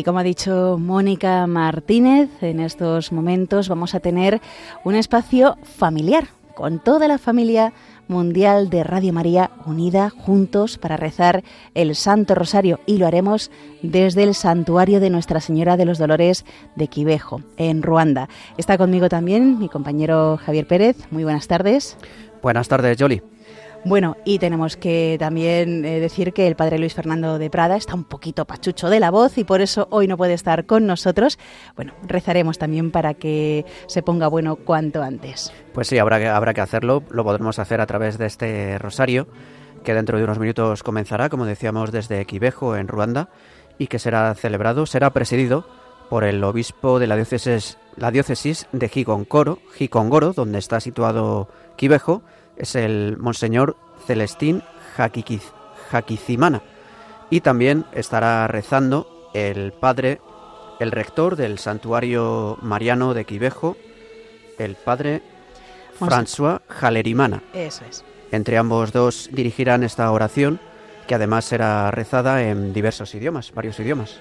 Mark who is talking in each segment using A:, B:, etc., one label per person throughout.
A: Y como ha dicho Mónica Martínez, en estos momentos vamos a tener un espacio familiar con toda la familia mundial de Radio María unida juntos para rezar el Santo Rosario y lo haremos desde el santuario de Nuestra Señora de los Dolores de Quivejo, en Ruanda. Está conmigo también mi compañero Javier Pérez. Muy buenas tardes.
B: Buenas tardes, Jolly.
A: Bueno, y tenemos que también eh, decir que el padre Luis Fernando de Prada está un poquito pachucho de la voz y por eso hoy no puede estar con nosotros. Bueno, rezaremos también para que se ponga bueno cuanto antes.
B: Pues sí, habrá que, habrá que hacerlo. Lo podremos hacer a través de este rosario que dentro de unos minutos comenzará, como decíamos, desde Quivejo, en Ruanda, y que será celebrado, será presidido por el obispo de la diócesis, la diócesis de Gigongoro, Gigongoro, donde está situado Quivejo, es el Monseñor Celestín Jaquicimana. Y también estará rezando el padre, el rector del santuario mariano de Quivejo, el padre François Jalerimana.
A: Eso es.
B: Entre ambos dos dirigirán esta oración que además será rezada en diversos idiomas, varios idiomas.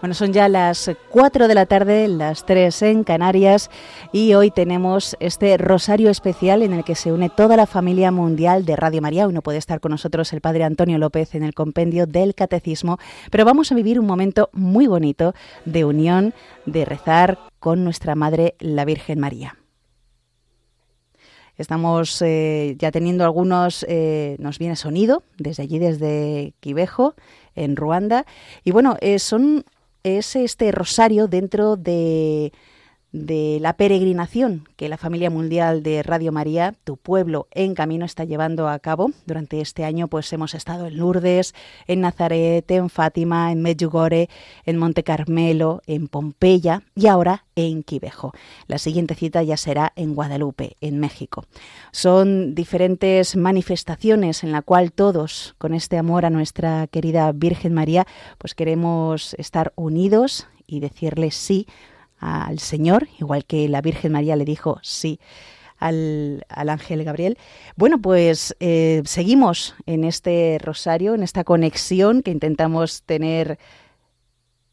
A: Bueno, son ya las 4 de la tarde, las 3 en Canarias, y hoy tenemos este rosario especial en el que se une toda la familia mundial de Radio María. Hoy no puede estar con nosotros el Padre Antonio López en el compendio del Catecismo, pero vamos a vivir un momento muy bonito de unión, de rezar con nuestra Madre, la Virgen María. Estamos eh, ya teniendo algunos, eh, nos viene sonido desde allí, desde Quivejo, en Ruanda. Y bueno, eh, son, es este rosario dentro de de la peregrinación que la familia mundial de Radio María, tu pueblo en camino, está llevando a cabo. Durante este año pues hemos estado en Lourdes, en Nazaret, en Fátima, en Medjugorje, en Monte Carmelo, en Pompeya y ahora en Quivejo. La siguiente cita ya será en Guadalupe, en México. Son diferentes manifestaciones en la cual todos, con este amor a nuestra querida Virgen María, pues queremos estar unidos y decirle sí al Señor, igual que la Virgen María le dijo sí al, ángel Gabriel. Bueno, pues eh, seguimos en este rosario, en esta conexión que intentamos tener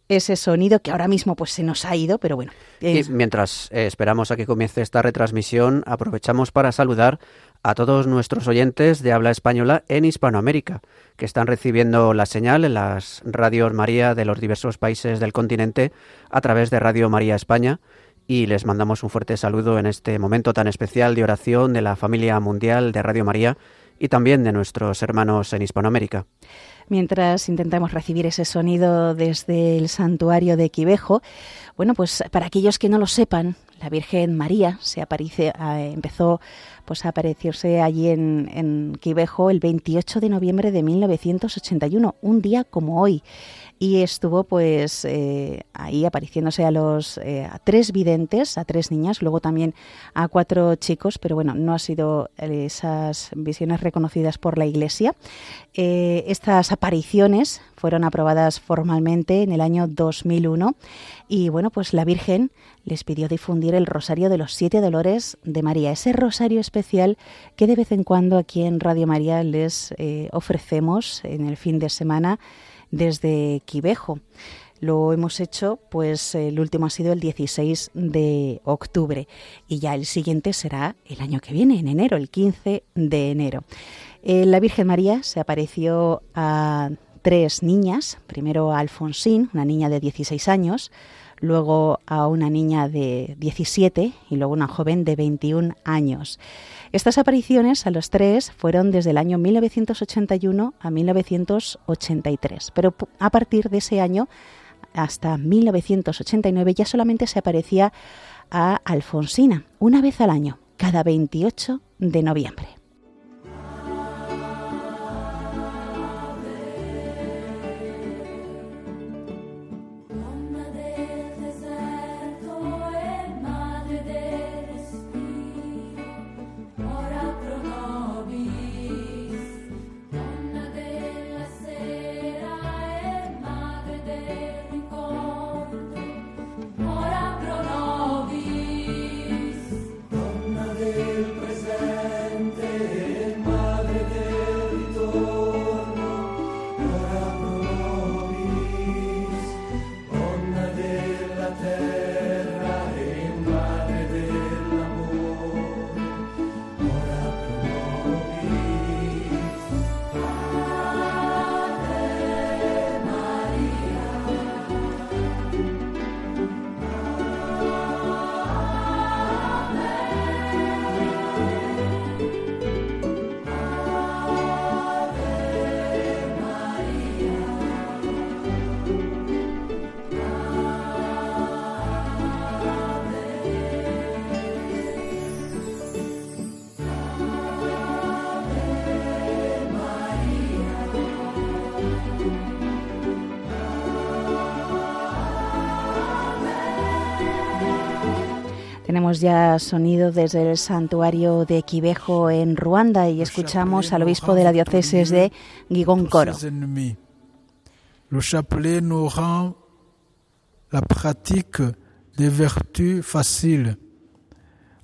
A: ese sonido que ahora mismo pues se nos ha ido, pero bueno.
B: Y mientras eh, esperamos a que comience esta retransmisión, aprovechamos para saludar a todos nuestros oyentes de habla española en Hispanoamérica, que están recibiendo la señal en las radios María de los diversos países del continente a través de Radio María España y les mandamos un fuerte saludo en este momento tan especial de oración de la familia mundial de Radio María y también de nuestros hermanos en Hispanoamérica.
A: Mientras intentamos recibir ese sonido desde el santuario de Quivejo, bueno, pues para aquellos que no lo sepan, la Virgen María se aparece, eh, empezó pues a aparecerse allí en, en Quivejo el 28 de noviembre de 1981, un día como hoy y estuvo pues eh, ahí apareciéndose a los eh, a tres videntes, a tres niñas, luego también a cuatro chicos, pero bueno, no ha sido esas visiones reconocidas por la Iglesia. estas apariciones fueron aprobadas formalmente en el año 2001 y bueno, pues la Virgen les pidió difundir el Rosario de los Siete Dolores de María, ese rosario especial que de vez en cuando aquí en Radio María les ofrecemos en el fin de semana desde Quivejo. Lo hemos hecho, pues el último ha sido el 16 de octubre y ya el siguiente será el año que viene, en enero, el 15 de enero. Eh, la Virgen María se apareció a tres niñas, primero a Alfonsín, una niña de 16 años, luego a una niña de 17 y luego una joven de 21 años. Estas apariciones a los tres fueron desde el año 1981 a 1983, pero a partir de ese año hasta 1989 ya solamente se aparecía a Alfonsina, una vez al año, cada 28 de noviembre. Tenemos ya sonido desde el santuario de Quivejo en Ruanda y escuchamos al obispo de la diócesis de Gigón Coro.
C: Le chapelet nous rend la pratique des vertus faciles.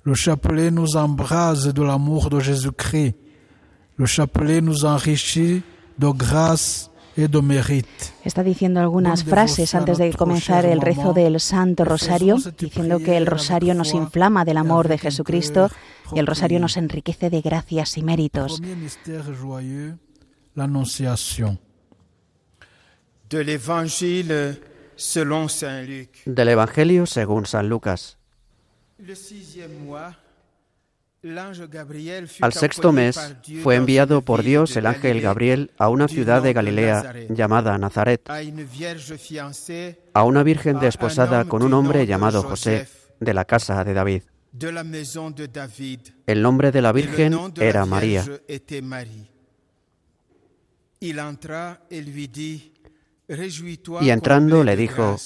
C: Le chapelet nous embrase de l'amour de Jésus-Christ. Le chapelet nous enrichit de grâce
A: Está diciendo algunas frases antes de comenzar el rezo del Santo Rosario, diciendo que el Rosario nos inflama del amor de Jesucristo y el Rosario nos enriquece de gracias y méritos.
B: Del Evangelio según San Lucas. Al sexto mes fue enviado por Dios el ángel Gabriel a una ciudad de Galilea llamada Nazaret, a una virgen desposada con un hombre llamado José, de la casa de David. El nombre de la virgen era María. Y entrando le dijo,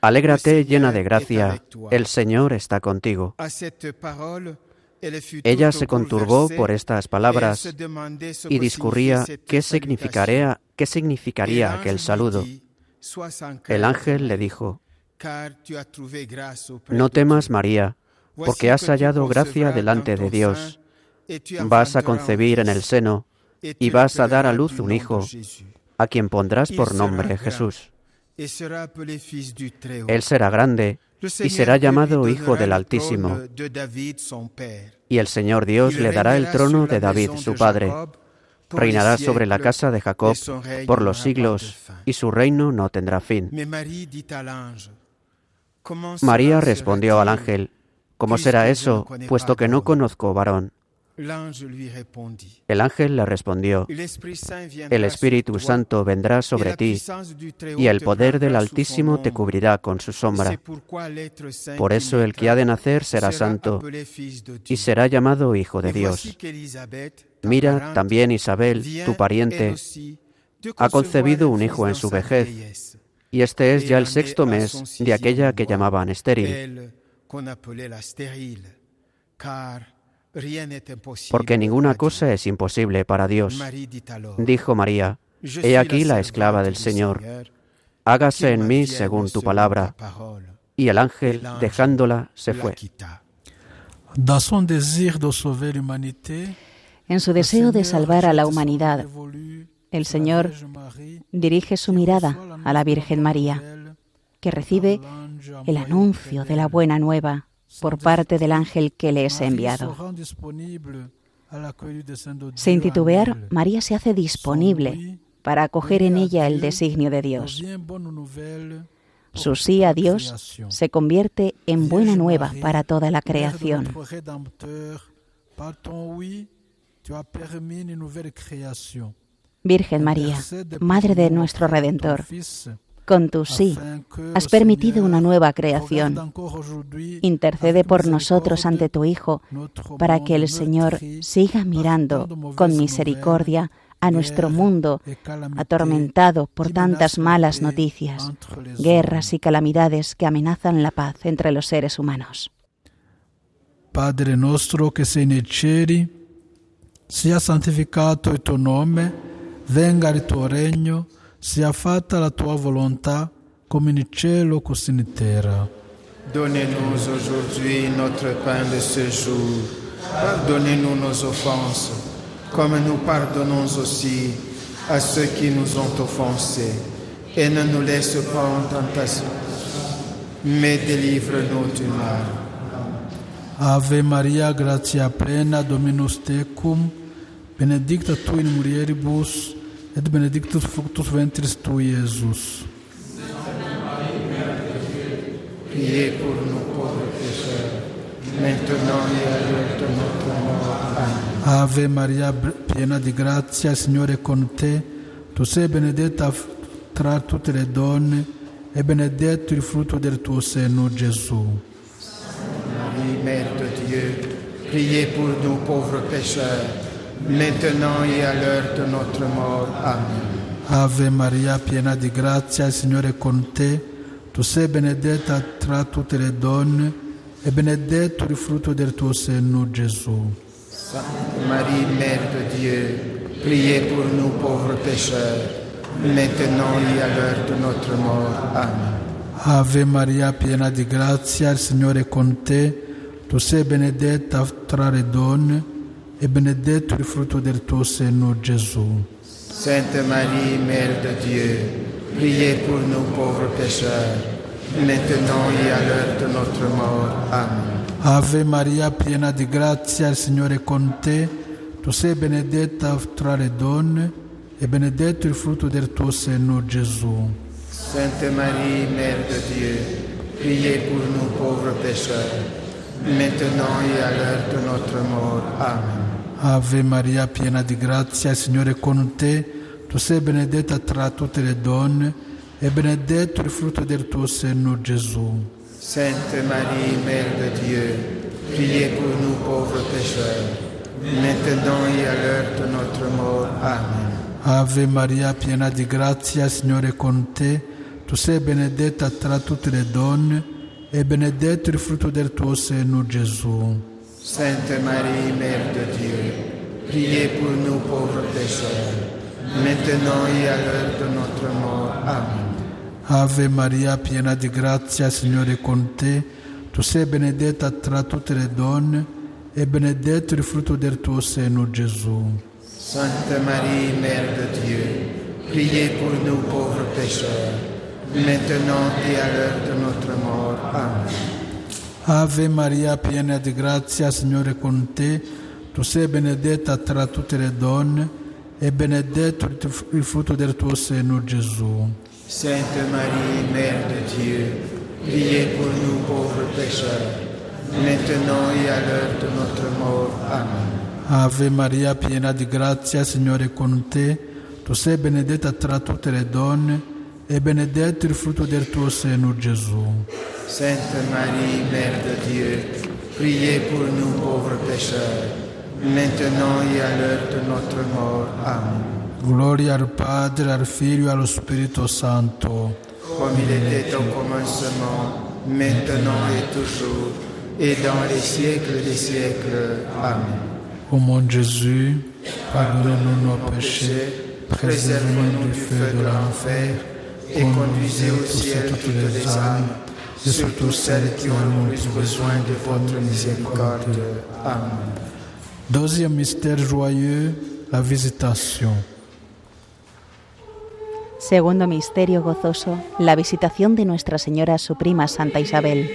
B: Alégrate llena de gracia, el Señor está contigo. Ella se conturbó por estas palabras y discurría qué significaría, qué significaría aquel saludo. El ángel le dijo, No temas, María, porque has hallado gracia delante de Dios. Vas a concebir en el seno y vas a dar a luz un hijo, a quien pondrás por nombre Jesús. Él será grande y será llamado Hijo del Altísimo. Y el Señor Dios le dará el trono de David, su padre. Reinará sobre la casa de Jacob por los siglos, y su reino no tendrá fin. María respondió al ángel, ¿Cómo será eso, puesto que no conozco varón? El ángel le respondió, El Espíritu Santo vendrá sobre ti y el poder del Altísimo te cubrirá con su sombra. Por eso el que ha de nacer será santo y será llamado Hijo de Dios. Mira, también Isabel, tu pariente, ha concebido un hijo en su vejez, y este es ya el sexto mes de aquella que llamaban estéril porque ninguna cosa es imposible para Dios. Dijo María, He aquí la esclava del Señor, hágase en mí según tu palabra. Y el ángel, dejándola, se fue.
A: En su deseo de salvar a la humanidad, el Señor dirige su mirada a la Virgen María, que recibe el anuncio de la buena nueva por parte del ángel que le es enviado. Sin titubear, María se hace disponible para acoger en ella el designio de Dios. Su sí a Dios se convierte en buena nueva para toda la creación. Virgen María, Madre de nuestro Redentor, con tu sí has permitido una nueva creación. Intercede por nosotros ante tu Hijo para que el Señor siga mirando con misericordia a nuestro mundo atormentado por tantas malas noticias, guerras y calamidades que amenazan la paz entre los seres humanos.
C: Padre nuestro que cieli, sia santificato il tuo nome, venga il tuo regno, sia fatta la tua volontà come in cielo così in terra.
D: Donnez-nous aujourd'hui notre pain de ce jour. Pardonnez-nous nos offenses, comme nous pardonnons aussi à ceux qui nous ont offensés. Et ne nous laisse pas en tentation, mais délivre-nous du mal.
C: Ave Maria, gratia plena, Dominus tecum, benedicta tu in mulieribus, et benedictus fructus ventris tui, Iesus.
D: Priez pour nous pauvres pécheurs, maintenant et à l'heure de notre mort. Amen.
C: Ave Maria, piena di grazia, Signore è con te. Tu sei benedetta tra tutte le donne e benedetto il frutto del tuo seno, Gesù.
D: Marie, Mère de Dieu, priez pour nous pauvres pécheurs, maintenant et à l'heure de notre mort. Amen.
C: Ave Maria, piena di grazia, il Signore è con te. Tu sei benedetta tra tutte le donne e benedetto il frutto del tuo seno, Gesù.
D: Sainte Marie, Mère de Dieu, priez pour nous pauvres pécheurs, maintenant et à l'heure de notre mort. Amen.
C: Ave Maria, piena di grazia, il Signore è con te. Tu sei benedetta tra le donne e benedetto il frutto del tuo seno, Gesù.
D: Sainte Marie, Mère de Dieu, priez pour nous pauvres pécheurs, maintenant et à l'heure de notre mort. Amen.
C: Ave Maria, piena di grazia, il Signore è con te. Tu sei benedetta tra le donne e benedetto il frutto del tuo seno, Gesù.
D: Sainte Marie, Mère de Dieu, priez pour nous pauvres pécheurs, maintenant et à l'heure de notre mort. Amen.
C: Ave Maria, piena di grazia, il Signore è con te. Tu sei benedetta tra tutte le donne e benedetto il frutto del tuo seno, Gesù.
D: Sainte Marie, Mère de Dieu, priez pour nous pauvres pécheurs, maintenant et à l'heure de notre mort. Amen.
C: Ave Maria, piena di grazia, il Signore è con te. Tu sei benedetta tra tutte le donne e benedetto il frutto del tuo seno, Gesù.
D: Sainte Marie, Mère de Dieu, priez pour nous pauvres pécheurs, maintenant et à l'heure de notre mort. Amen.
C: Ave Maria, piena di grazia, Signore è con te. Tu sei benedetta tra tutte le donne e benedetto il frutto del tuo seno, Gesù.
D: Sainte Marie, Mère de Dieu, priez pour nous pauvres pécheurs, maintenant et à l'heure de notre mort. Amen.
C: Ave Maria, piena di grazia, Signore è con te. Tu sei benedetta tra tutte le donne e benedetto il frutto del tuo seno, Gesù.
D: Sainte Marie, Mère de Dieu, priez pour nous pauvres pécheurs, maintenant et à l'heure de notre mort. Amen.
C: Ave Maria, piena di grazia, Signore è con te. Tu sei benedetta tra tutte le donne e benedetto il frutto del tuo seno, Gesù.
D: Sainte Marie, Mère de Dieu, priez pour nous pauvres pécheurs, maintenant et à l'heure de notre mort. Amen.
C: Gloria al Padre, al Figlio e allo Spirito Santo.
D: Comme il était au commencement, maintenant et toujours, et dans les siècles des siècles. Amen.
C: Ô mon Jésus, pardonne-nous nos péchés, préserve-nous du feu de l'enfer,
D: et conduisez au ciel toutes les âmes, et surtout celles qui ont le plus besoin de votre miséricorde. Amen.
C: Deuxième mystère joyeux, la visitation.
A: Segundo misterio gozoso, la visitación de Nuestra Señora a su prima Santa Isabel.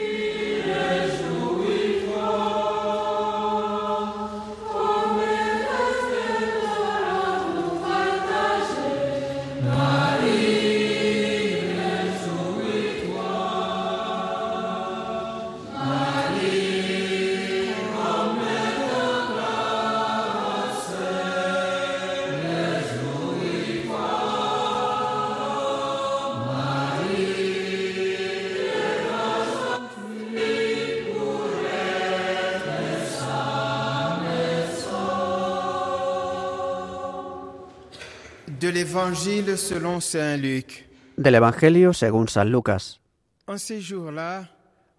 B: Del Evangelio según San Lucas.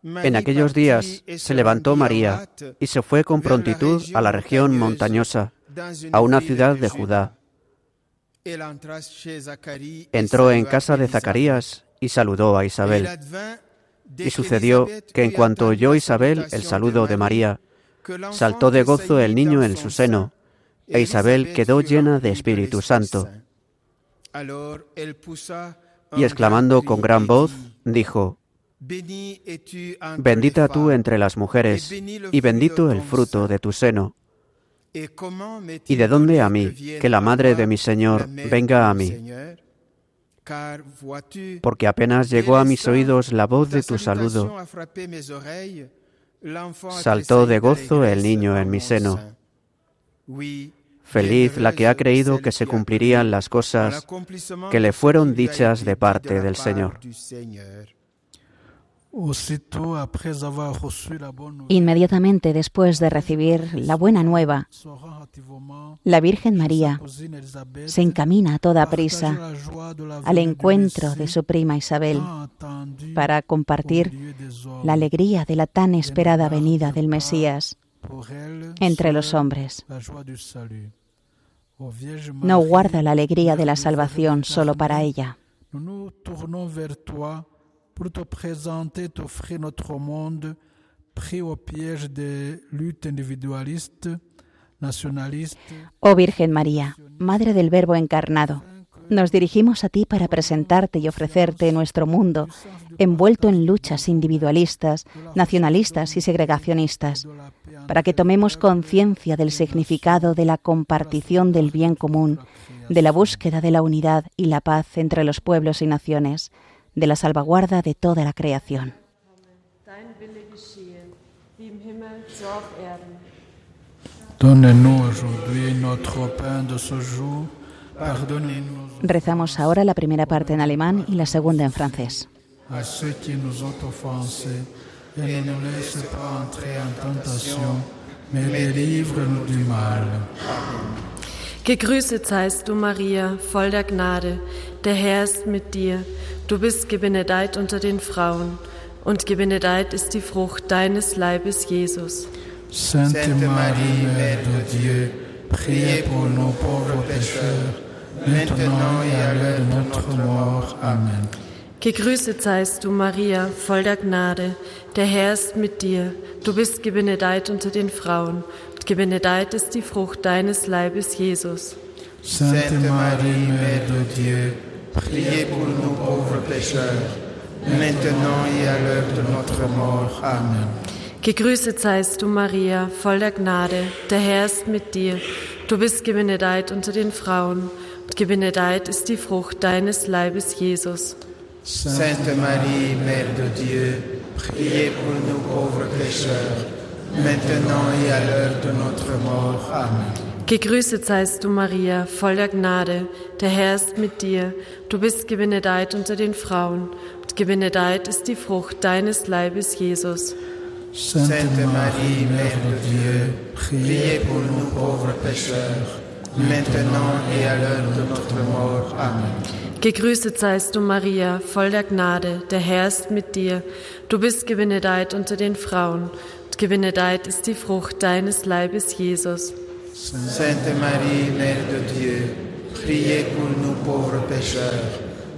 D: En
B: aquellos días se levantó María y se fue con prontitud a la región montañosa, a una ciudad de Judá. Entró en casa de Zacarías y saludó a Isabel. Y sucedió que en cuanto oyó Isabel el saludo de María, saltó de gozo el niño en su seno, e Isabel quedó llena de Espíritu Santo. Y exclamando con gran voz, dijo, Bendita tú entre las mujeres, y bendito el fruto de tu seno. ¿Y de dónde a mí, que la madre de mi Señor venga a mí? Porque apenas llegó a mis oídos la voz de tu saludo, saltó de gozo el niño en mi seno. Feliz la que ha creído que se cumplirían las cosas que le fueron dichas de parte del Señor.
A: Inmediatamente después de recibir la buena nueva, la Virgen María se encamina a toda prisa al encuentro de su prima Isabel para compartir la alegría de la tan esperada venida del Mesías entre los hombres. No guarda la alegría de la salvación solo para ella. Oh Virgen María, Madre del Verbo encarnado, nos dirigimos a ti para presentarte y ofrecerte nuestro mundo envuelto en luchas individualistas, nacionalistas y segregacionistas, para que tomemos conciencia del significado de la compartición del bien común, de la búsqueda de la unidad y la paz entre los pueblos y naciones, de la salvaguarda de toda la creación. Rezamos ahora la primera parte en alemán y la segunda en francés.
C: Et ne nous laisse pas entrer en tentation, mais délivre-nous du mal.
E: Gegrüßet seist du, Maria, voll der Gnade. Der Herr ist mit dir. Du bist gebenedeit unter den Frauen. Und gebenedeit ist die Frucht deines Leibes, Jesus.
C: Sainte Marie, Mère de Dieu, priez pour nos pauvres pécheurs, maintenant et à l'heure de notre mort. Amen.
E: Gegrüßet seist du, Maria, voll der Gnade. Der Herr ist mit dir. Du bist gebenedeit unter den Frauen. Und gebenedeit ist die Frucht deines Leibes, Jesus.
C: Sainte Marie, Mère de Dieu,
D: Priez pour nous pauvres pécheurs, maintenant et à l'heure de notre mort. Amen.
E: Gegrüßet seist du, Maria, voll der Gnade. Der Herr ist mit dir. Du bist gebenedeit unter den Frauen. Und gebenedeit ist die Frucht deines Leibes, Jesus.
D: Sainte Marie, Mère de Dieu, priez pour nous pauvres pécheurs, maintenant et à l'heure de notre mort. Amen.
E: Gegrüßet seist du, Maria, voll der Gnade. Der Herr ist mit dir. Du bist gebenedeit unter den Frauen. Und gebenedeit ist die Frucht deines Leibes, Jesus.
C: Sainte Marie, Mère de Dieu,
D: Priez pour nous pauvres pécheurs, maintenant et à l'heure de notre mort. Amen.
E: Gegrüßet seist du, Maria, voll der Gnade. Der Herr ist mit dir. Du bist gebenedeit unter den Frauen. Und gebenedeit ist die Frucht deines Leibes, Jesus.
D: Sainte Marie, Mère de Dieu, priez pour nous pauvres pécheurs,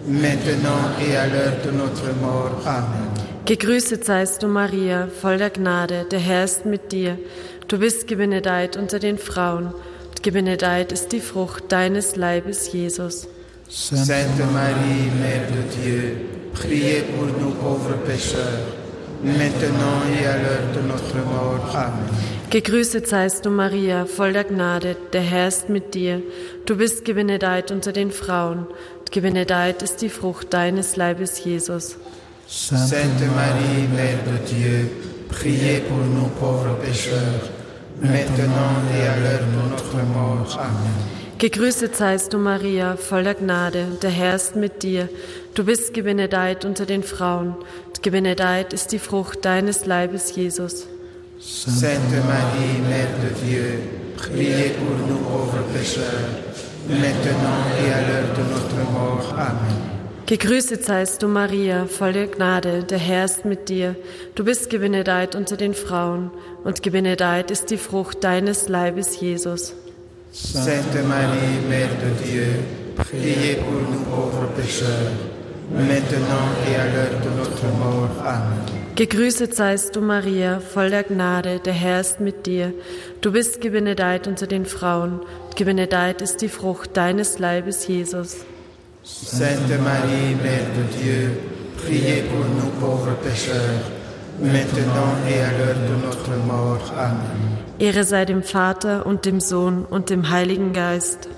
D: maintenant et à l'heure de notre mort. Amen.
E: Gegrüßet seist du, Maria, voll der Gnade. Der Herr ist mit dir. Du bist gebenedeit unter den Frauen. Und gebenedeit ist die Frucht deines Leibes, Jesus.
D: Sainte Marie, Mère de Dieu, priez pour nous pauvres pécheurs, maintenant et à l'heure de notre mort. Amen.
E: Gegrüßet seist du, Maria, voll der Gnade. Der Herr ist mit dir. Du bist gebenedeit unter den Frauen. Und gebenedeit ist die Frucht deines Leibes, Jesus.
D: Sainte Marie, Mère de Dieu, priez pour nous pauvres pécheurs, maintenant et à l'heure de notre mort. Amen.
E: Gegrüßet seist du, Maria, voll der Gnade. Der Herr ist mit dir. Du bist gebenedeit unter den Frauen. Und gebenedeit ist die Frucht deines Leibes, Jesus.
D: Sainte Marie, Mère de Dieu, priez pour nous pauvres pécheurs, maintenant et à l'heure de notre mort. Amen.
E: Gegrüßet seist du, Maria, voll der Gnade. Der Herr ist mit dir. Du bist gebenedeit unter den Frauen. Und gebenedeit ist die Frucht deines Leibes, Jesus.
D: Sainte Marie, Mère de Dieu, priez pour nous pauvres pécheurs, maintenant et à l'heure de notre mort. Amen.
E: Gegrüßet seist du, Maria, voll der Gnade. Der Herr ist mit dir. Du bist gebenedeit unter den Frauen. Gebenedeit ist die Frucht deines Leibes, Jesus.
D: Sainte Marie, Mère de Dieu, priez pour nous pauvres pécheurs, maintenant et à l'heure de notre mort. Amen.
E: Ehre sei dem Vater und dem Sohn und dem Heiligen Geist.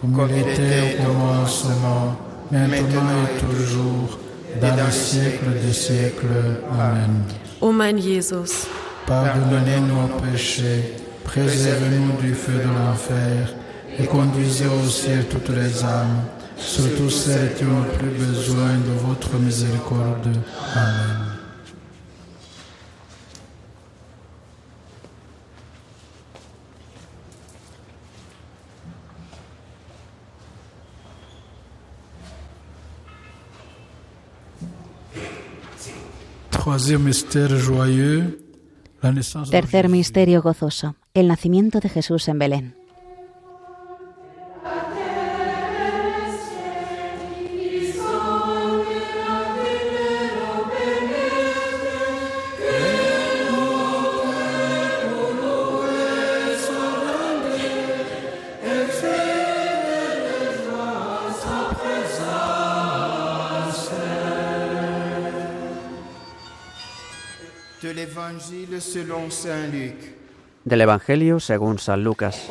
C: comme il était au commencement, maintenant et toujours, dans les siècles des siècles. Amen.
E: O mein Jesus,
C: Pardonnez nos péchés, préservez-nous du feu de l'enfer et conduisez au ciel toutes les âmes, surtout celles qui ont le plus besoin de votre miséricorde. Amen.
A: Tercer misterio gozoso, el nacimiento de Jesús en Belén.
B: Del Evangelio según San Lucas.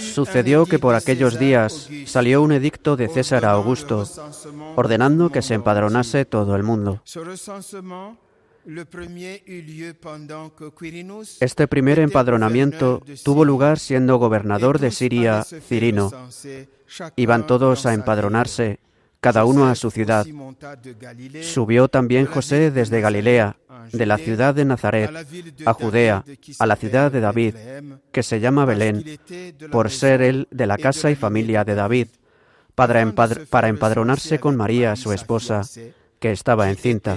B: Sucedió que por aquellos días salió un edicto de César Augusto, ordenando que se empadronase todo el mundo. Este primer empadronamiento tuvo lugar siendo gobernador de Siria, Cirino. Iban todos a empadronarse. Cada uno a su ciudad. Subió también José desde Galilea, de la ciudad de Nazaret, a Judea, a la ciudad de David, que se llama Belén, por ser él de la casa y familia de David, para, para empadronarse con María, su esposa, que estaba encinta.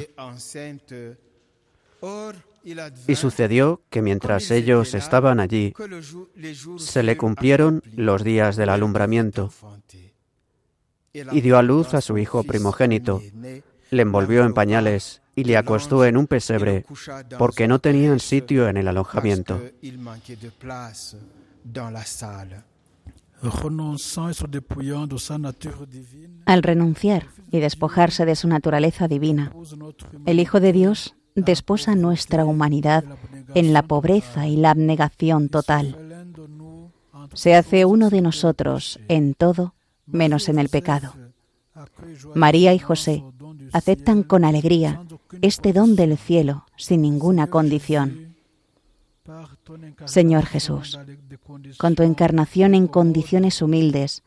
B: Y sucedió que mientras ellos estaban allí, se le cumplieron los días del alumbramiento, y dio a luz a su hijo primogénito, le envolvió en pañales y le acostó en un pesebre, porque no tenían sitio en el alojamiento.
A: Al renunciar y despojarse de su naturaleza divina, el Hijo de Dios desposa nuestra humanidad en la pobreza y la abnegación total. Se hace uno de nosotros en todo menos en el pecado. María y José aceptan con alegría este don del cielo sin ninguna condición. Señor Jesús, con tu encarnación en condiciones humildes,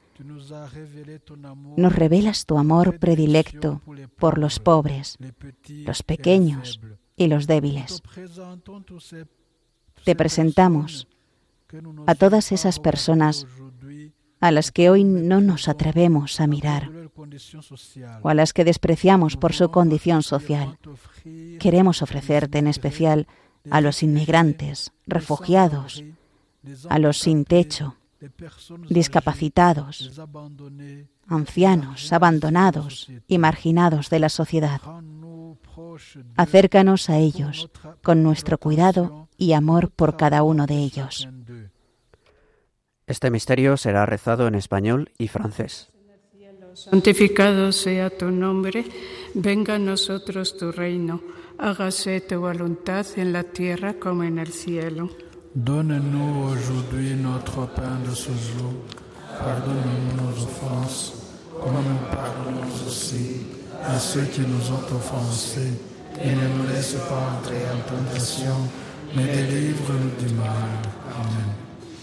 A: nos revelas tu amor predilecto por los pobres, los pequeños y los débiles. Te presentamos a todas esas personas a las que hoy no nos atrevemos a mirar o a las que despreciamos por su condición social. Queremos ofrecerte en especial a los inmigrantes, refugiados, a los sin techo, discapacitados, ancianos, abandonados y marginados de la sociedad. Acércanos a ellos con nuestro cuidado y amor por cada uno de ellos.
B: Este misterio será rezado en español y francés.
F: Santificado sea tu nombre, venga a nosotros tu reino, hágase tu voluntad en la tierra como en el cielo.
C: Donne-nous aujourd'hui notre pain de ce jour. Pardonne-nous nos offenses, comme nous pardonnons aussi à ceux qui nous ont offensés. Et ne nous laisse pas entrer en tentation, mais délivre-nous du mal. Amen.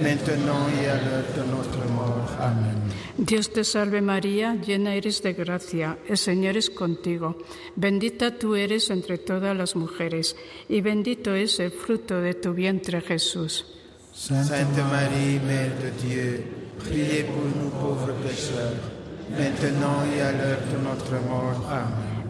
D: maintenant et à l'heure de notre mort. Amen.
F: Dios te salve María, llena eres de gracia, el Señor es contigo, bendita tú eres entre todas las mujeres, y bendito es el fruto de tu vientre Jesús.
D: Sainte Marie, Mère de Dieu, priez pour nous pauvres pécheurs, maintenant et à l'heure de notre mort. Amen.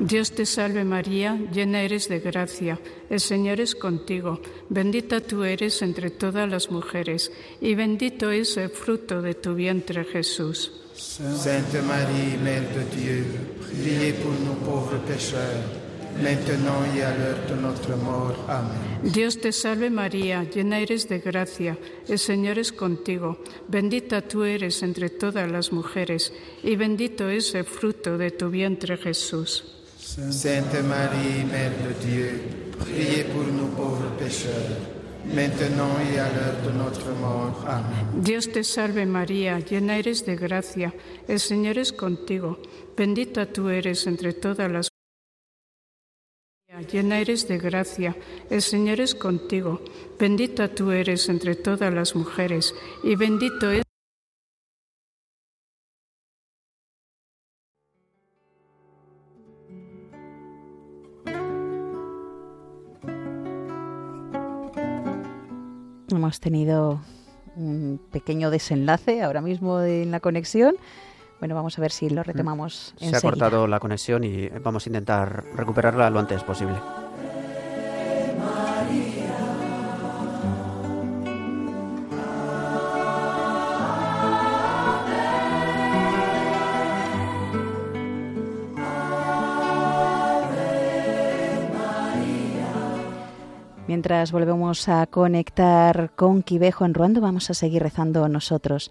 F: Dios te salve María, llena eres de gracia, el Señor es contigo, bendita tú eres entre todas las mujeres, y bendito es el fruto de tu vientre Jesús.
D: Sainte Marie, Mère de Dieu, priez pour nous pauvres pécheurs, maintenant l'heure de.
F: Dios te salve María, llena eres de gracia, el Señor es contigo, bendita tú eres entre todas las mujeres, y bendito es el fruto de tu vientre Jesús.
D: Sainte Marie, Mère de Dieu, priez pour nous pauvres pécheurs, maintenant y a l'heure de notre mort. Amén.
F: Dios te salve María, llena eres de gracia, el Señor es contigo, bendita tú eres entre todas las Llena eres de gracia, el Señor es contigo, bendita tú eres entre todas las mujeres, y bendito es
A: Hemos tenido un pequeño desenlace ahora mismo en la conexión. Bueno, vamos a ver si lo retomamos
B: Se ha cortado la conexión y vamos a intentar recuperarla lo antes posible.
A: Mientras volvemos a conectar con Quivejo en Ruando, vamos a seguir rezando nosotros.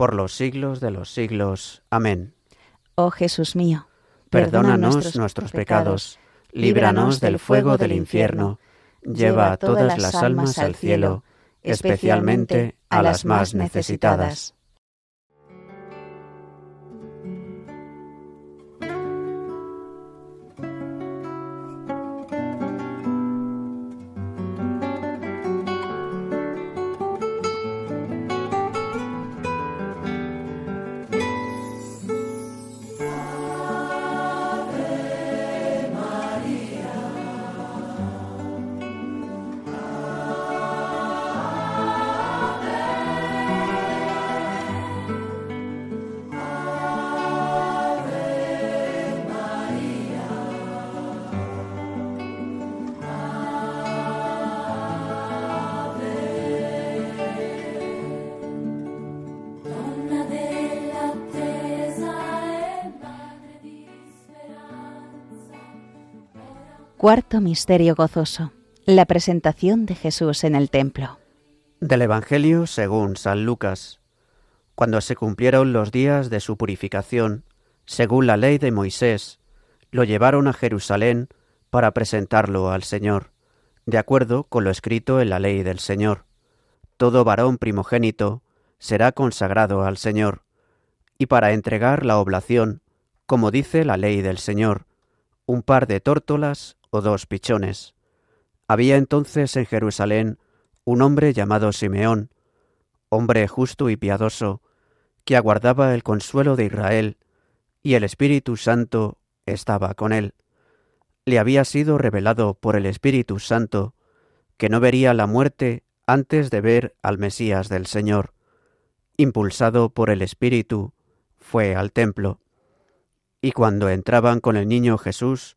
B: por los siglos de los siglos. Amén.
A: Oh Jesús mío,
B: perdónanos nuestros, pecados, líbranos del fuego del infierno, lleva a todas las almas al cielo, especialmente a las más necesitadas.
A: Cuarto Misterio Gozoso. La presentación de Jesús en el templo.
B: Del Evangelio según San Lucas. Cuando se cumplieron los días de su purificación, según la ley de Moisés, lo llevaron a Jerusalén para presentarlo al Señor, de acuerdo con lo escrito en la ley del Señor. Todo varón primogénito será consagrado al Señor, y para entregar la oblación, como dice la ley del Señor, un par de tórtolas o dos pichones. Había entonces en Jerusalén un hombre llamado Simeón, hombre justo y piadoso, que aguardaba el consuelo de Israel, y el Espíritu Santo estaba con él. Le había sido revelado por el Espíritu Santo que no vería la muerte antes de ver al Mesías del Señor. Impulsado por el Espíritu, fue al templo. Y cuando entraban con el niño Jesús,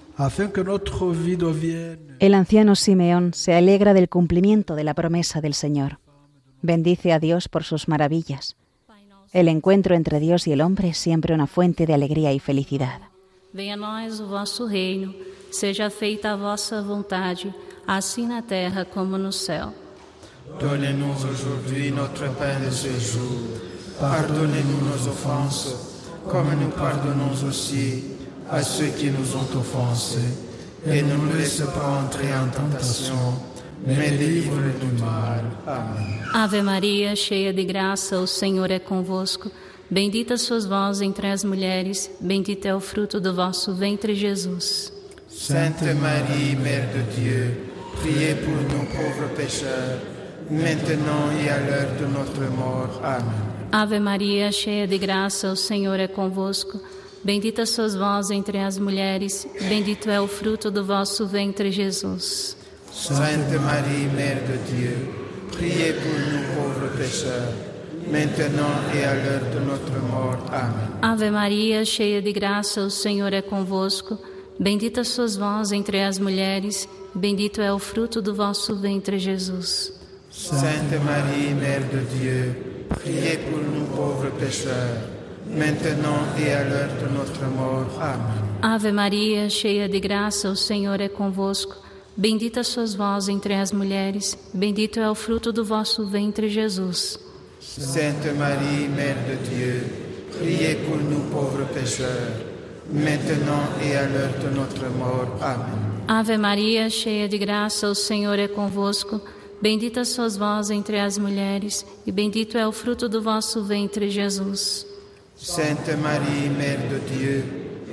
A: El anciano Simeón se alegra del cumplimiento de la promesa del Señor. Bendice a Dios por sus maravillas. El encuentro entre Dios y el hombre es siempre una fuente de alegría y felicidad.
G: Venha a nós o vosso reino, seja feita a vossa vontade, assim na terra como no céu.
D: Donnez-nous aujourd'hui notre pain de ce jour. Pardonnez-nous nos offenses, comme nous pardonnons aussi à ceux qui nous ont offensés. Et ne nous laisse pas entrer en tentation, mais délivre-nous du mal. Amém.
G: Ave Maria, cheia de graça, o Senhor é convosco. Bendita sois vós entre as mulheres, bendito é o fruto do vosso ventre, Jesus.
D: Sainte Marie, Mère de Dieu, priez pour nous pauvres pécheurs, maintenant et à l'heure de notre mort. Amém.
G: Ave Maria, cheia de graça, o Senhor é convosco. Bendita sois vós entre as mulheres, bendito é o fruto do vosso ventre, Jesus.
D: Sainte Marie, Mère de Dieu, priez pour nous pauvres pécheurs, maintenant et à l'heure de notre mort. Amém.
G: Ave Maria, cheia de graça, o Senhor é convosco. Bendita sois vós entre as mulheres, bendito é o fruto do vosso ventre, Jesus.
D: Sainte Marie, Mère de Dieu, priez pour nous pauvres pécheurs,
G: Ave Maria, cheia de graça, o Senhor é convosco. Bendita sois vós entre as mulheres, bendito é o fruto do vosso ventre, Jesus.
D: Sainte Marie, Mère de Dieu, priez pour nous pauvres pécheurs, maintenant et à l'heure de notre mort. Amém.
G: Ave Maria, cheia de graça, o Senhor é convosco. Bendita sois vós entre as mulheres, e bendito é o fruto do vosso ventre, Jesus.
D: Sainte Marie, Mère de Dieu,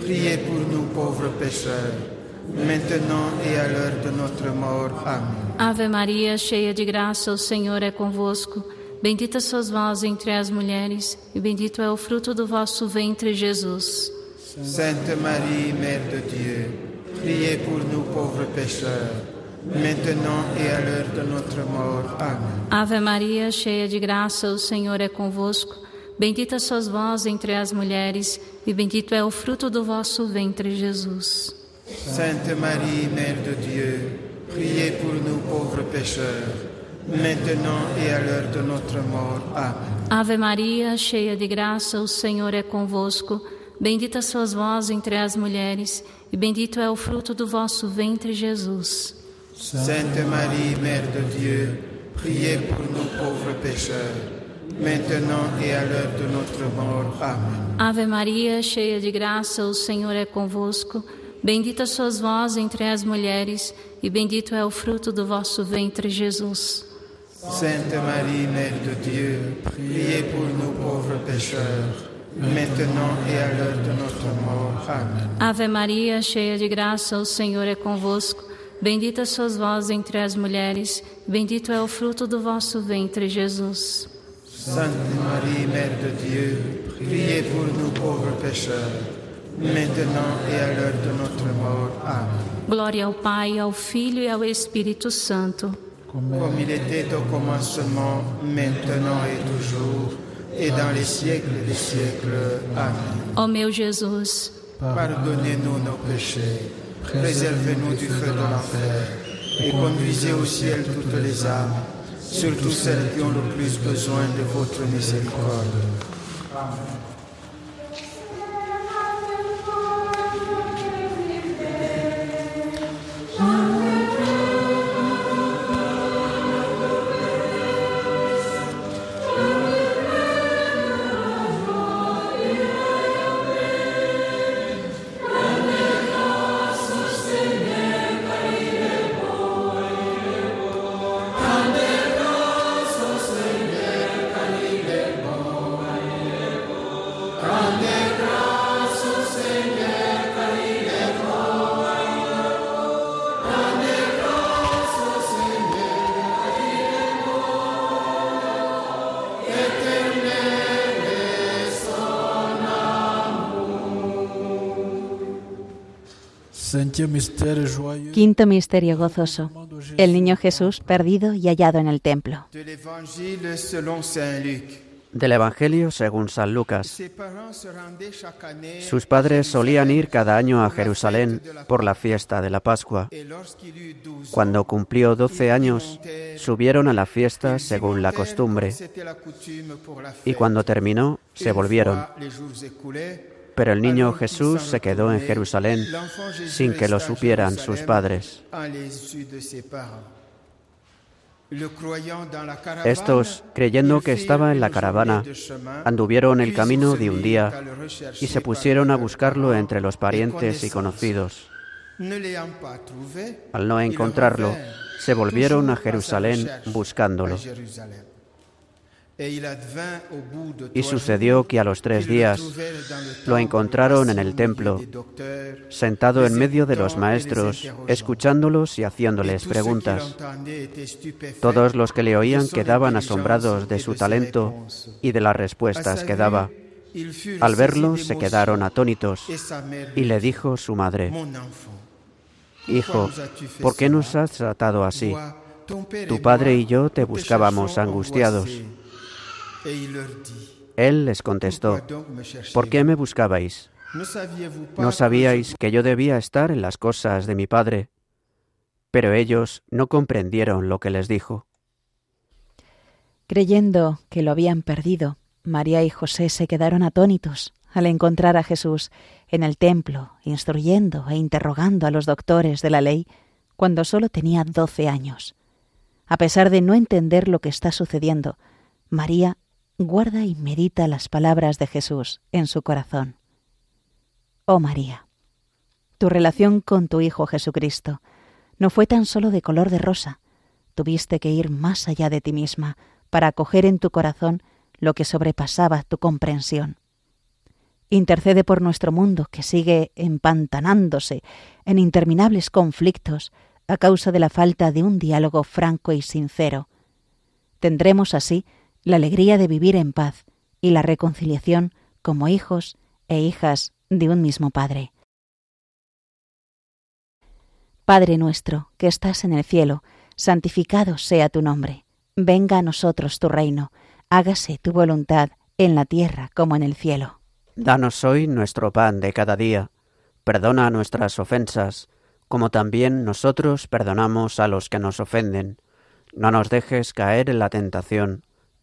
D: priez pour nous pauvres pécheurs, maintenant et à l'heure de notre mort. Amém.
G: Ave Maria, cheia de graça, o Senhor é convosco. Bendita sois vós entre as mulheres, e bendito é o fruto do vosso ventre, Jesus.
D: Sainte Marie, Mère de Dieu, priez pour nous pauvres pécheurs, maintenant et à l'heure de notre mort. Amém.
G: Ave Maria, cheia de graça, o Senhor é convosco. Bendita sois vós entre as mulheres, e bendito é o fruto do vosso ventre, Jesus.
D: Sainte Marie, Mère de Dieu, priez pour nous pauvres pécheurs, maintenant et à l'heure de notre mort. Amém.
G: Ave Maria, cheia de graça, o Senhor é convosco. Bendita sois vós entre as mulheres, e bendito é o fruto do vosso ventre, Jesus.
D: Sainte Marie, Mère de Dieu, priez pour nous pauvres pécheurs, maintenant et à l'heure de notre mort. Amém.
G: Ave Maria, cheia de graça, o Senhor é convosco. Bendita sois vós entre as mulheres, e bendito é o fruto do vosso ventre, Jesus.
D: Sainte Marie, Mère de Dieu, priez pour nous pauvres pécheurs, maintenant et à l'heure de notre mort. Amém.
G: Ave Maria, cheia de graça, o Senhor é convosco. Bendita sois vós entre as mulheres, e bendito é o fruto do vosso ventre, Jesus.
D: Sainte Marie, Mère de Dieu, priez pour nous pauvres pécheurs, maintenant et à l'heure de notre mort. Amém.
G: Glória ao Pai, ao Filho e ao Espírito Santo.
D: Comme il était au commencement, maintenant et toujours, et dans les siècles des siècles. Amém.
G: Ó meu Jesus,
D: Pardonnez-nous nos péchés, préservez-nous du feu de l'enfer, et conduisez au ciel toutes les âmes, surtout celles qui ont le plus besoin de votre miséricorde.
A: Quinto misterio gozoso. El niño Jesús perdido y hallado en el templo.
B: Del Evangelio según San Lucas. Sus padres solían ir cada año a Jerusalén por la fiesta de la Pascua. Cuando cumplió doce años, subieron a la fiesta según la costumbre, y cuando terminó, se volvieron. Pero el niño Jesús se quedó en Jerusalén sin que lo supieran sus padres. Estos, creyendo que estaba en la caravana, anduvieron el camino de un día y se pusieron a buscarlo entre los parientes y conocidos. Al no encontrarlo, se volvieron a Jerusalén buscándolo.
D: à Jérusalem. Et il advint au bout de
B: Y
D: trois
B: sucedió que a los tres días lo encontraron en el templo, sentado en medio de los maestros, escuchándolos y haciéndoles preguntas. Todos los que le oían quedaban asombrados de su talento y de las respuestas que daba. Al verlo se quedaron atónitos y le dijo su madre, Hijo, ¿por qué nos has tratado así? Tu padre y yo te buscábamos angustiados. Él les contestó, ¿por qué me buscabais?
D: ¿No saviez-vous pas
B: ¿No
D: que
B: sabíais que yo debía estar en las cosas de mi padre? Pero ellos no comprendieron lo que les dijo.
A: Creyendo que lo habían perdido, María y José se quedaron atónitos al encontrar a Jesús en el templo, instruyendo e interrogando a los doctores de la ley cuando solo tenía doce años. A pesar de no entender lo que está sucediendo, María guarda y medita las palabras de Jesús en su corazón. Oh María, tu relación con tu Hijo Jesucristo no fue tan solo de color de rosa, tuviste que ir más allá de ti misma para acoger en tu corazón lo que sobrepasaba tu comprensión. Intercede por nuestro mundo que sigue empantanándose en interminables conflictos a causa de la falta de un diálogo franco y sincero. Tendremos así la alegría de vivir en paz y la reconciliación como hijos e hijas de un mismo Padre. Padre nuestro, que estás en el cielo, santificado sea tu nombre. Venga a nosotros tu reino, hágase tu voluntad en la tierra como en el cielo.
B: Danos hoy nuestro pan de cada día. Perdona nuestras ofensas, como también nosotros perdonamos a los que nos ofenden. No nos dejes caer en la tentación,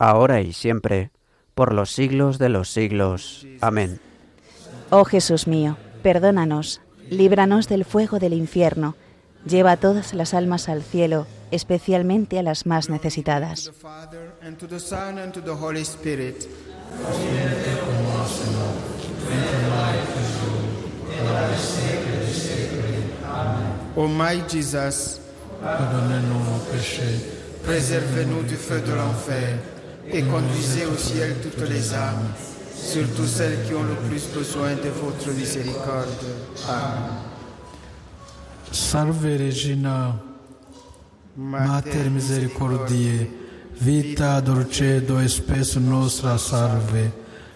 B: ahora y siempre, por los siglos de los siglos. Amén.
A: Oh Jesús mío, perdónanos, líbranos del fuego del infierno, lleva a todas las almas al cielo, especialmente a las más necesitadas.
D: Ô my Jesus,
C: Pardonnez-nous nos péchés,
D: préservez-nous du feu de l'enfer et conduisez au ciel toutes les âmes, surtout celles qui ont le plus besoin de votre miséricorde. Amen.
C: Salve Regina, Mater misericordiae, vita dulcedo spes nostra salve.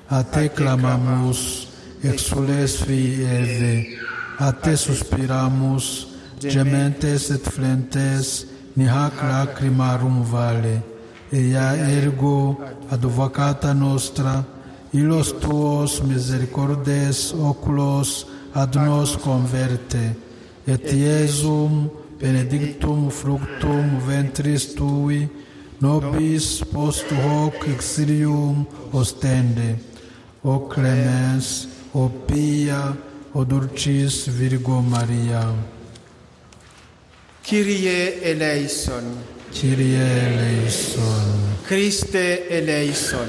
C: A te clamamus, exules fii Eve, a te suspiramus, gementes et flentes, nihac lacrimarum vale. Ea ergo advocata nostra, illos tuos misericordes oculos ad nos converte, et Iesum benedictum fructum ventris tui, nobis post hoc exilium ostende. O clemens, o pia, o dulcis Virgo Maria.
D: Kyrie eleison,
C: Kyrie eleison,
D: Christe eleison,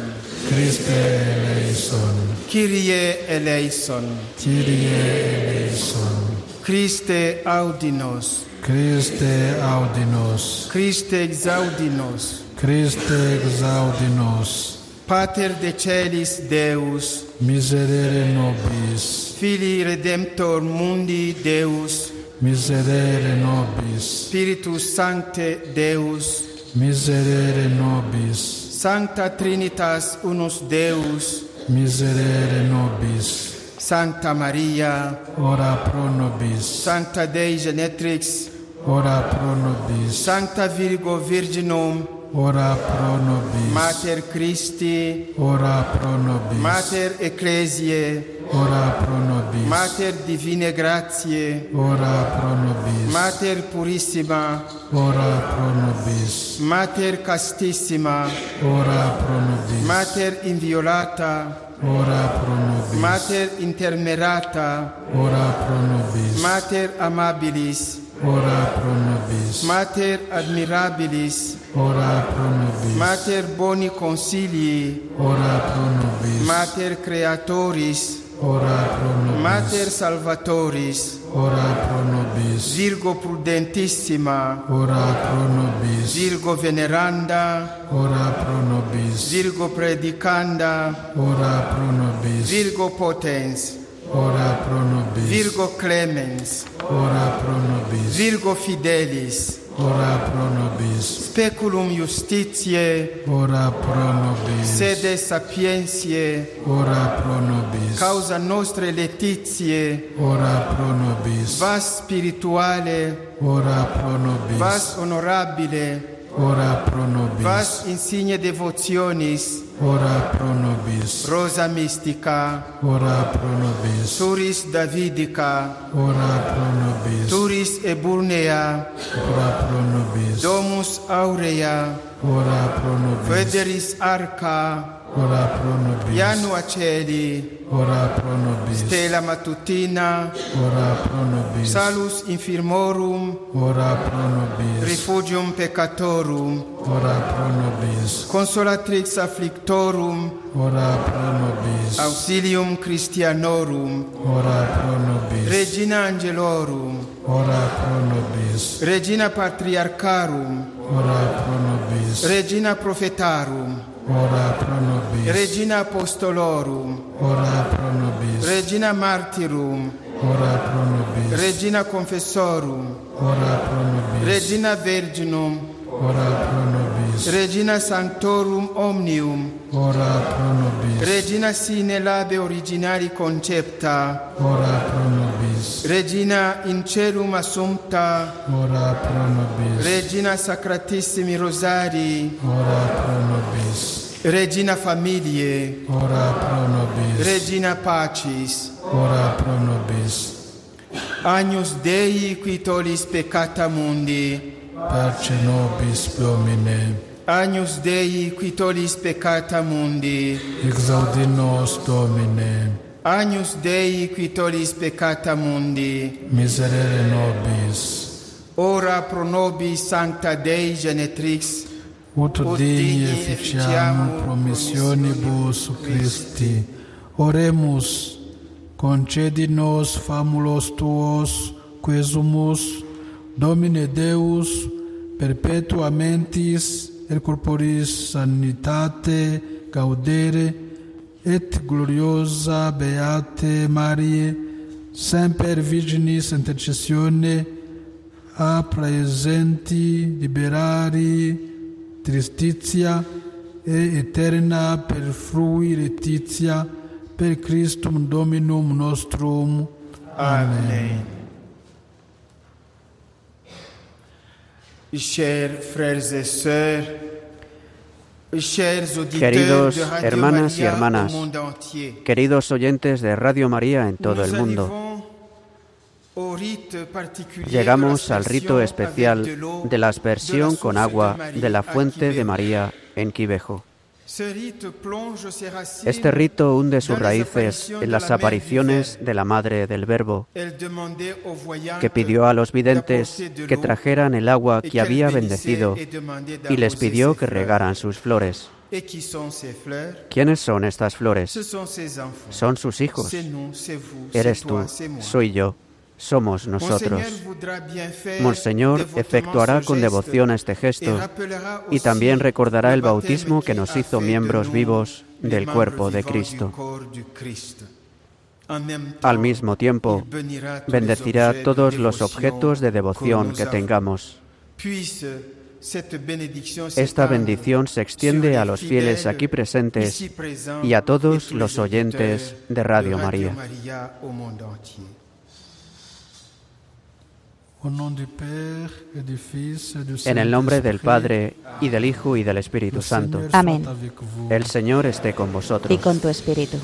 C: Christe eleison,
D: Kyrie eleison,
C: Kyrie eleison,
D: Christe audinos,
C: Christe audinos,
D: Christe exaudinos,
C: Christe exaudinos,
D: Pater de celis Deus,
C: miserere nobis,
D: Filii Redemptor mundi Deus,
C: miserere nobis,
D: Spiritus Sancte Deus,
C: miserere nobis,
D: Sancta Trinitas unus Deus,
C: miserere nobis,
D: Sancta Maria,
C: ora pro nobis,
D: Sancta Dei Genetrix,
C: ora pro nobis,
D: Sancta Virgo Virginum,
C: ora pro nobis,
D: Mater Christi,
C: ora pro nobis,
D: Mater Ecclesiae,
C: ora pro nobis,
D: Mater Divine Gratiae,
C: ora pro nobis,
D: Mater Purissima,
C: ora pro nobis,
D: Mater Castissima,
C: ora pro nobis,
D: Mater Inviolata,
C: ora pro nobis,
D: Mater Intermerata,
C: ora pro nobis,
D: Mater Amabilis,
C: ora pro nobis,
D: Mater Admirabilis,
C: ora pro nobis,
D: Mater Boni Consilii,
C: ora pro nobis,
D: Mater Creatoris,
C: ora pro nobis,
D: Mater Salvatoris,
C: ora pro nobis,
D: Virgo Prudentissima,
C: ora pro nobis,
D: Virgo Veneranda,
C: ora pro nobis,
D: Virgo Predicanda,
C: ora pro nobis,
D: Virgo Potens,
C: ora pro nobis,
D: Virgo Clemens,
C: ora pro nobis,
D: Virgo Fidelis,
C: ora pro nobis,
D: Speculum Justitiae,
C: ora pro nobis,
D: Sede Sapientiae,
C: ora pro nobis,
D: Causa Nostre Letitiae,
C: ora pro nobis,
D: Vas Spirituale,
C: ora pro nobis,
D: Vas Honorabile,
C: ora pro nobis,
D: Vas Insigne Devotionis,
C: ora pro nobis,
D: Rosa Mystica,
C: ora pro nobis,
D: Turis Davidica,
C: ora pro nobis,
D: Turis Eburnea,
C: ora pro nobis,
D: Domus Aurea,
C: ora pro nobis,
D: Federis Arca,
C: ora pro nobis,
D: Aceli,
C: ora pro nobis.
D: Stella matutina
C: ora pro nobis.
D: Salus infirmorum,
C: ora pro nobis.
D: Refugium peccatorum,
C: ora pro nobis.
D: Consolatrix afflictorum,
C: ora pro nobis.
D: Auxilium Christianorum,
C: ora pro nobis.
D: Regina Angelorum,
C: ora pro nobis.
D: Regina Patriarcharum,
C: ora pro nobis.
D: Regina Prophetarum,
C: Ora pro nobis.
D: Regina Apostolorum,
C: Ora pro nobis.
D: Regina Martyrum,
C: Ora pro nobis.
D: Regina Confessorum,
C: Ora pro nobis.
D: Regina Virginum,
C: ora pro nobis.
D: Regina Sanctorum Omnium,
C: ora pro nobis.
D: Regina sine labe originari concepta,
C: ora pro nobis.
D: Regina in cerum assumpta,
C: ora pro nobis.
D: Regina sacratissimi rosari,
C: ora pro nobis.
D: Regina familie,
C: ora pro nobis.
D: Regina pacis,
C: ora pro nobis.
D: Agnus Dei qui tollis peccata mundi,
C: Pace nobis Domine.
D: Agnus Dei qui tollis peccata mundi,
C: Exaudi nos Domine.
D: Agnus Dei qui tollis peccata mundi,
C: Miserere nobis.
D: ora pro nobis sancta Dei genetrix,
C: Ut digni efficiam promissionibus Christi. Oremus, concedi nos famulos tuos, quesumus, Domine Deus, perpetua mentis et corporis sanitate gaudere et gloriosa beate Marie, semper virginis intercessione a praesenti liberari tristitia e eterna perfruiritizia per Christum Dominum nostrum.
D: Amen. Amen.
B: Queridos hermanas y hermanas, Queridos oyentes de Radio María en todo el mundo, llegamos al rito especial
D: de
B: la aspersión con agua
D: de
B: la fuente de. María en Quivejo. Este rito hunde sus raíces en las apariciones de la Madre del Verbo, que pidió a los videntes que trajeran el agua que había bendecido y les pidió que regaran sus flores. ¿Quiénes son estas flores? Son sus hijos. Eres tú, soy yo, somos nosotros.
D: Monseñor
B: efectuará con devoción este gesto y también recordará el bautismo que nos hizo miembros vivos del cuerpo de Cristo. Al mismo tiempo, bendecirá todos los objetos de devoción que tengamos. Esta bendición se extiende a los fieles aquí presentes y a todos los oyentes de Radio María.
D: María au monde entier.
C: Au nom du Père et du Fils et du
B: En el nombre del Padre, y del Hijo, y del Espíritu Santo.
A: Amén.
B: El Señor esté con vosotros.
A: y con tu espíritu.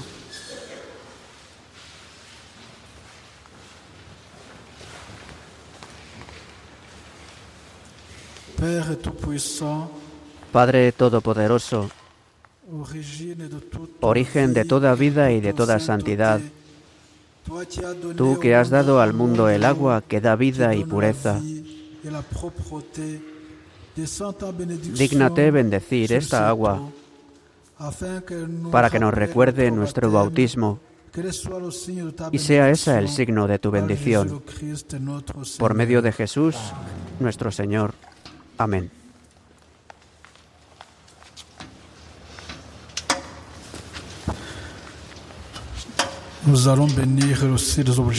B: Padre Todopoderoso, origen de toda vida y de toda santidad, tú que has dado al mundo el agua que da vida y pureza, dígnate bendecir esta agua para que nos recuerde nuestro bautismo y sea esa el signo de tu bendición. Por medio de Jesús, nuestro Señor. Amén.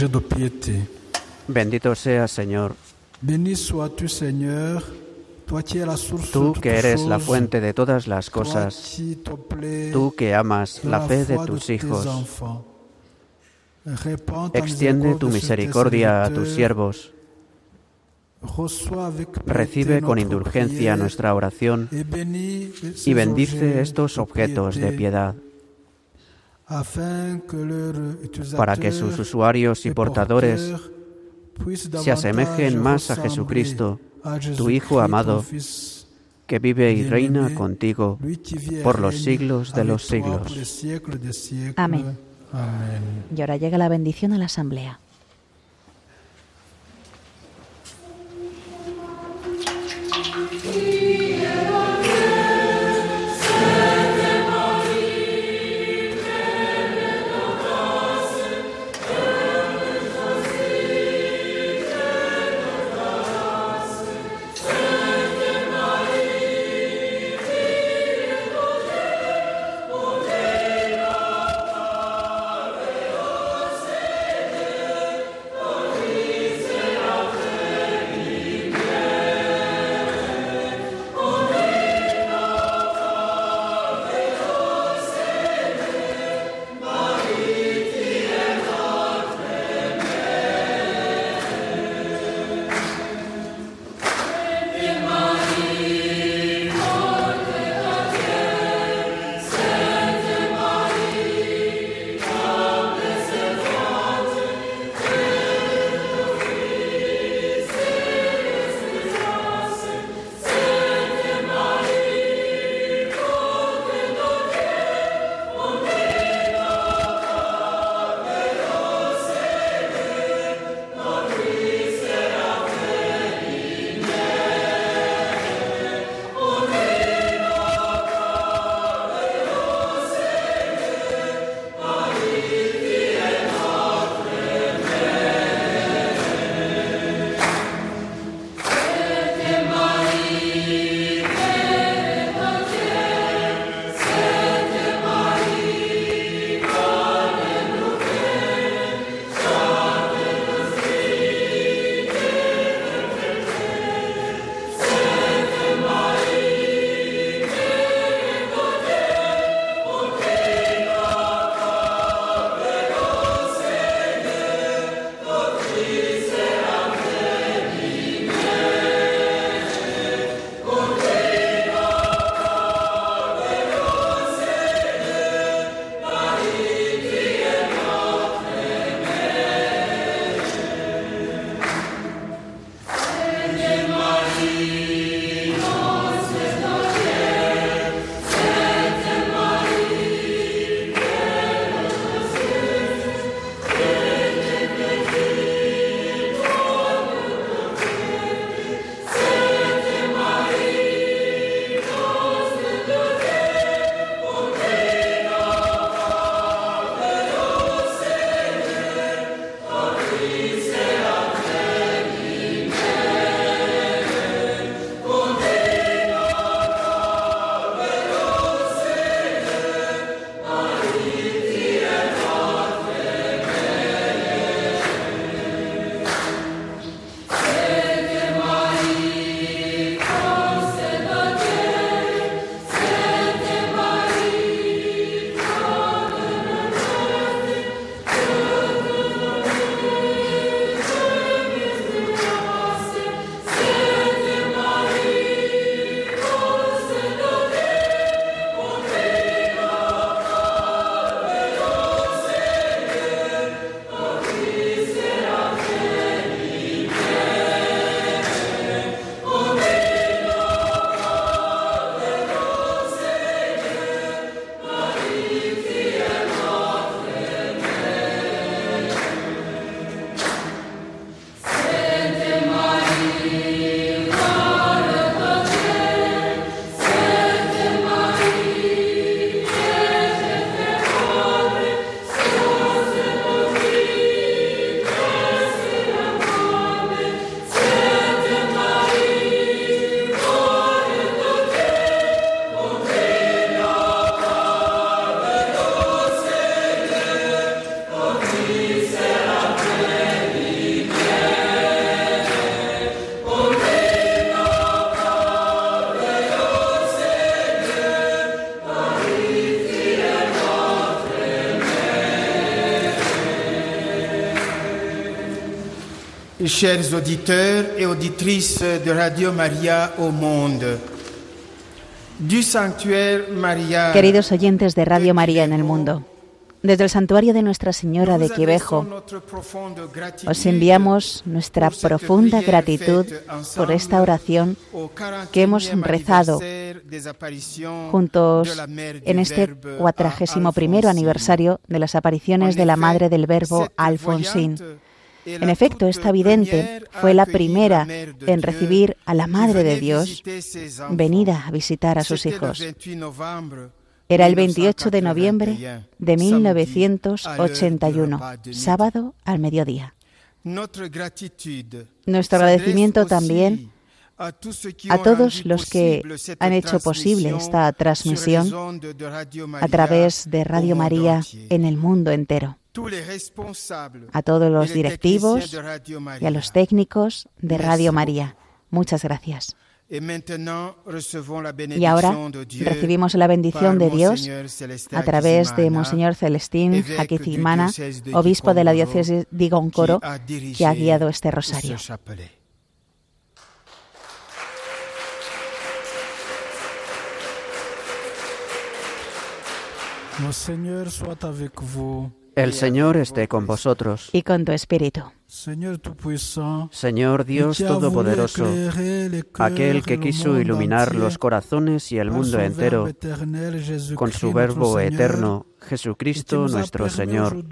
C: De.
B: Bendito seas, Señor,
C: Béni
B: tú que eres la fuente de todas las cosas, tú que amas la fe de tus hijos. Extiende tu misericordia a tus siervos. Recibe con indulgencia nuestra oración y bendice estos objetos de piedad para que sus usuarios y portadores se asemejen más a Jesucristo, tu Hijo amado, que vive y reina contigo por los siglos de los siglos.
C: Amén.
A: Y ahora llega la bendición a la asamblea.
D: Chers auditeurs et auditrices de Radio Maria au monde. Du sanctuaire Maria.
A: Queridos oyentes de Radio María en el mundo, Desde el santuario de Nuestra Señora de Quivejo os enviamos nuestra profunda gratitud por esta oración que hemos rezado juntos en este cuatragésimo primero aniversario de las apariciones de la Madre del Verbo Alfonsín. En efecto, esta vidente fue la primera en recibir a la Madre de Dios venida a visitar a sus hijos. Era el 28 de noviembre de 1981, sábado al mediodía. Nuestro agradecimiento también a todos los que han hecho posible esta transmisión a través de Radio María en el mundo entero. A todos los directivos y a los técnicos de Radio María. Muchas gracias. Y ahora recibimos la bendición de Dios a través de Monseñor Celestín Jaquizimana, obispo de la diócesis de Goncoro, que ha guiado este rosario.
B: El Señor esté con vosotros.
A: Y con tu espíritu.
B: Señor Dios Todopoderoso, aquel que quiso iluminar los corazones y el mundo entero con su Verbo eterno, Jesucristo nuestro Señor,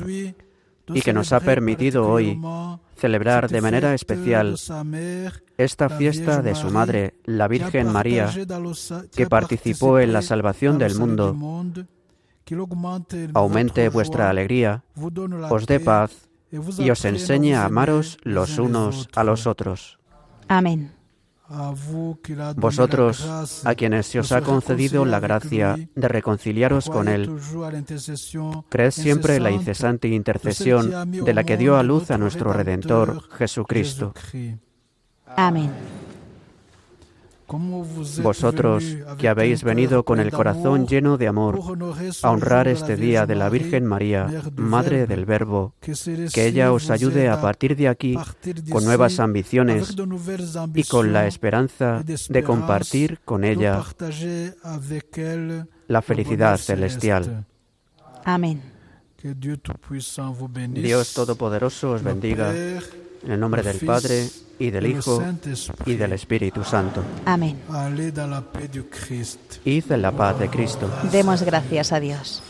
B: y que nos ha permitido hoy celebrar de manera especial esta fiesta de su Madre, la Virgen María, que participó en la salvación del mundo, aumente vuestra alegría, os dé paz y os enseñe a amaros los unos a los otros.
A: Amén.
B: Vosotros, a quienes se os ha concedido la gracia de reconciliaros con Él, creed siempre en la incesante intercesión de la que dio a luz a nuestro Redentor, Jesucristo.
A: Amén.
B: Vosotros que habéis venido con el corazón lleno de amor a honrar este día de la Virgen María, Madre del Verbo, que ella os ayude a partir de aquí con nuevas ambiciones y con la esperanza de compartir con ella la felicidad celestial.
A: Amén.
B: Dios Todopoderoso os bendiga. En el nombre del Padre, y del Hijo, y del Espíritu Santo.
A: Amén.
B: Id en la paz de Cristo.
A: Demos gracias a Dios.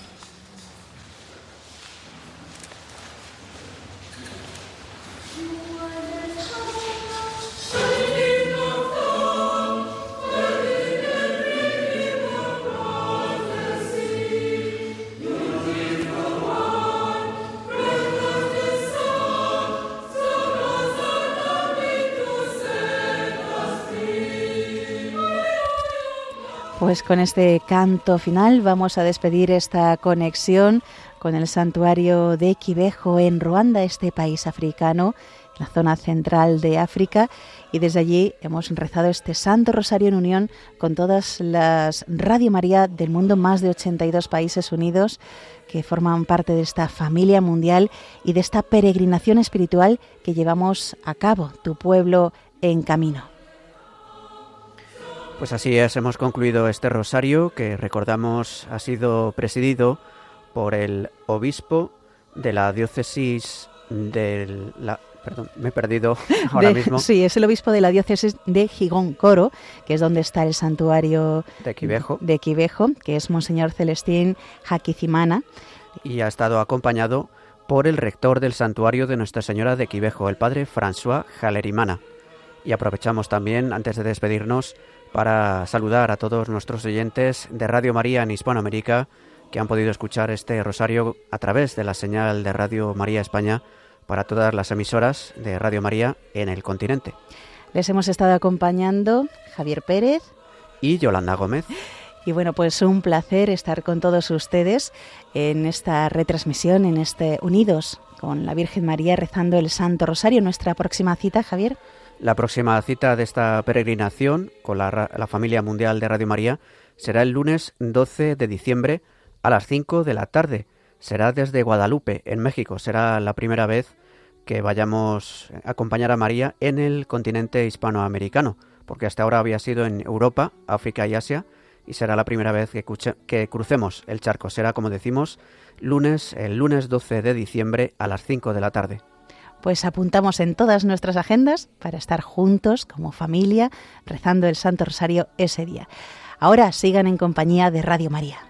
A: Pues con este canto final vamos a despedir esta conexión con el santuario de Quivejo en Ruanda, este país africano, la zona central de África, y desde allí hemos rezado este Santo Rosario en unión con todas las Radio María del mundo, más de 82 países unidos que forman parte de esta familia mundial y de esta peregrinación espiritual que llevamos a cabo, tu pueblo en camino.
B: Pues así es, hemos concluido este rosario que recordamos ha sido presidido por el obispo de la diócesis de la... Perdón, me he perdido ahora mismo.
A: Sí, es el obispo de la diócesis de Gigón Coro, que es donde está el santuario
B: de Quivejo,
A: de Quivejo que es Monseñor Celestín Jaquicimana.
B: Y ha estado acompañado por el rector del santuario de Nuestra Señora de Quivejo, el padre François Jalerimana. Y aprovechamos también, antes de despedirnos, para saludar a todos nuestros oyentes de Radio María en Hispanoamérica que han podido escuchar este rosario a través de la señal de Radio María España para todas las emisoras de Radio María en el continente.
A: Les hemos estado acompañando Javier Pérez
B: y Yolanda Gómez.
A: Y bueno, pues un placer estar con todos ustedes en esta retransmisión, en este Unidos con la Virgen María rezando el Santo Rosario. Nuestra próxima cita, Javier.
B: La próxima cita de esta peregrinación con la, familia mundial de Radio María será el lunes 12 de diciembre a las 5 de la tarde. Será desde Guadalupe, en México. Será la primera vez que vayamos a acompañar a María en el continente hispanoamericano, porque hasta ahora había sido en Europa, África y Asia, y será la primera vez que, que crucemos el charco. Será, como decimos, lunes, el lunes 12 de diciembre a las 5 de la tarde.
A: Pues apuntamos en todas nuestras agendas para estar juntos como familia rezando el Santo Rosario ese día. Ahora sigan en compañía de Radio María.